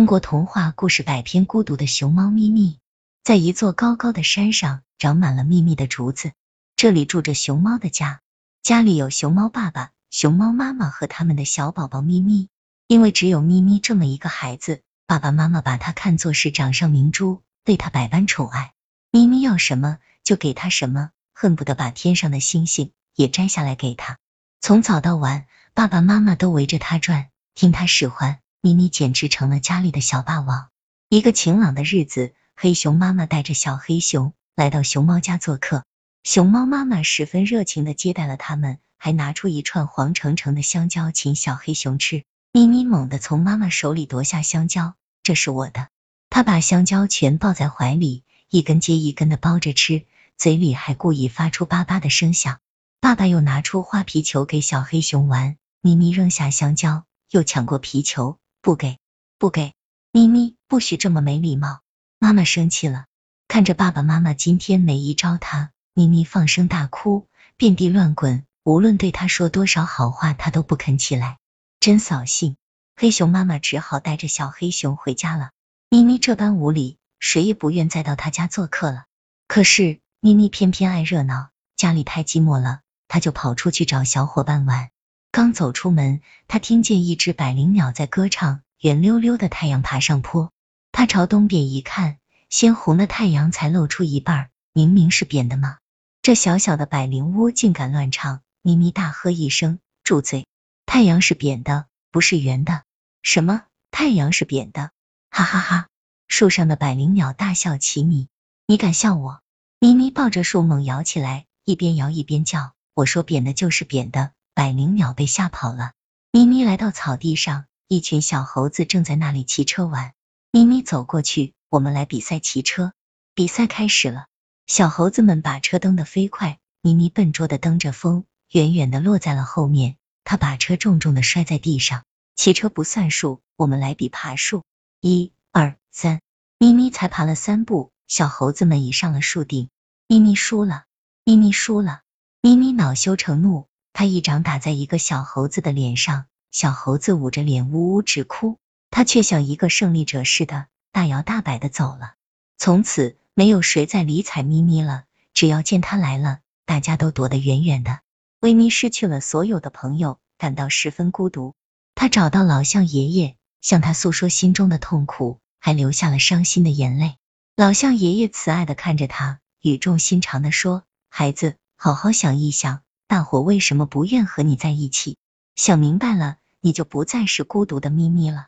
中国童话故事百篇，孤独的熊猫咪咪。在一座高高的山上，长满了密密的竹子。这里住着熊猫的家，家里有熊猫爸爸、熊猫妈妈和他们的小宝宝咪咪。因为只有咪咪这么一个孩子，爸爸妈妈把他看作是掌上明珠，对他百般宠爱。咪咪要什么就给他什么，恨不得把天上的星星也摘下来给他。从早到晚，爸爸妈妈都围着他转，听他使唤。咪咪简直成了家里的小霸王。一个晴朗的日子，黑熊妈妈带着小黑熊来到熊猫家做客。熊猫妈妈十分热情的接待了他们，还拿出一串黄澄澄的香蕉请小黑熊吃。咪咪猛地从妈妈手里夺下香蕉，这是我的。他把香蕉全抱在怀里，一根接一根的剥着吃，嘴里还故意发出叭叭的声响。爸爸又拿出花皮球给小黑熊玩，咪咪扔下香蕉，又抢过皮球。不给，不给！咪咪，不许这么没礼貌！妈妈生气了，看着爸爸妈妈今天没依招他，咪咪放声大哭，遍地乱滚。无论对他说多少好话，他都不肯起来，真扫兴。黑熊妈妈只好带着小黑熊回家了。咪咪这般无礼，谁也不愿再到他家做客了。可是咪咪偏偏爱热闹，家里太寂寞了，他就跑出去找小伙伴玩。刚走出门，他听见一只百灵鸟在歌唱。圆溜溜的太阳爬上坡，他朝东边一看，鲜红的太阳才露出一半，明明是扁的吗？这小小的百灵窝竟敢乱唱！咪咪大喝一声：“住嘴！太阳是扁的，不是圆的。”什么？太阳是扁的？哈哈哈！树上的百灵鸟大笑起米，你敢笑我？咪咪抱着树猛摇起来，一边摇一边叫：“我说扁的就是扁的！”百灵鸟被吓跑了。咪咪来到草地上，一群小猴子正在那里骑车玩。咪咪走过去，我们来比赛骑车。比赛开始了，小猴子们把车蹬得飞快。咪咪笨拙的蹬着风，远远的落在了后面。他把车重重的摔在地上。骑车不算数，我们来比爬树。一、二、三，咪咪才爬了三步，小猴子们已上了树顶。咪咪输了，咪咪输了，咪咪恼羞成怒。他一掌打在一个小猴子的脸上，小猴子捂着脸呜呜直哭，他却像一个胜利者似的大摇大摆的走了。从此没有谁再理睬咪咪了，只要见他来了，大家都躲得远远的。维咪失去了所有的朋友，感到十分孤独。他找到老象爷爷，向他诉说心中的痛苦，还流下了伤心的眼泪。老象爷爷慈爱的看着他，语重心长的说：“孩子，好好想一想。”大伙为什么不愿和你在一起？想明白了，你就不再是孤独的咪咪了。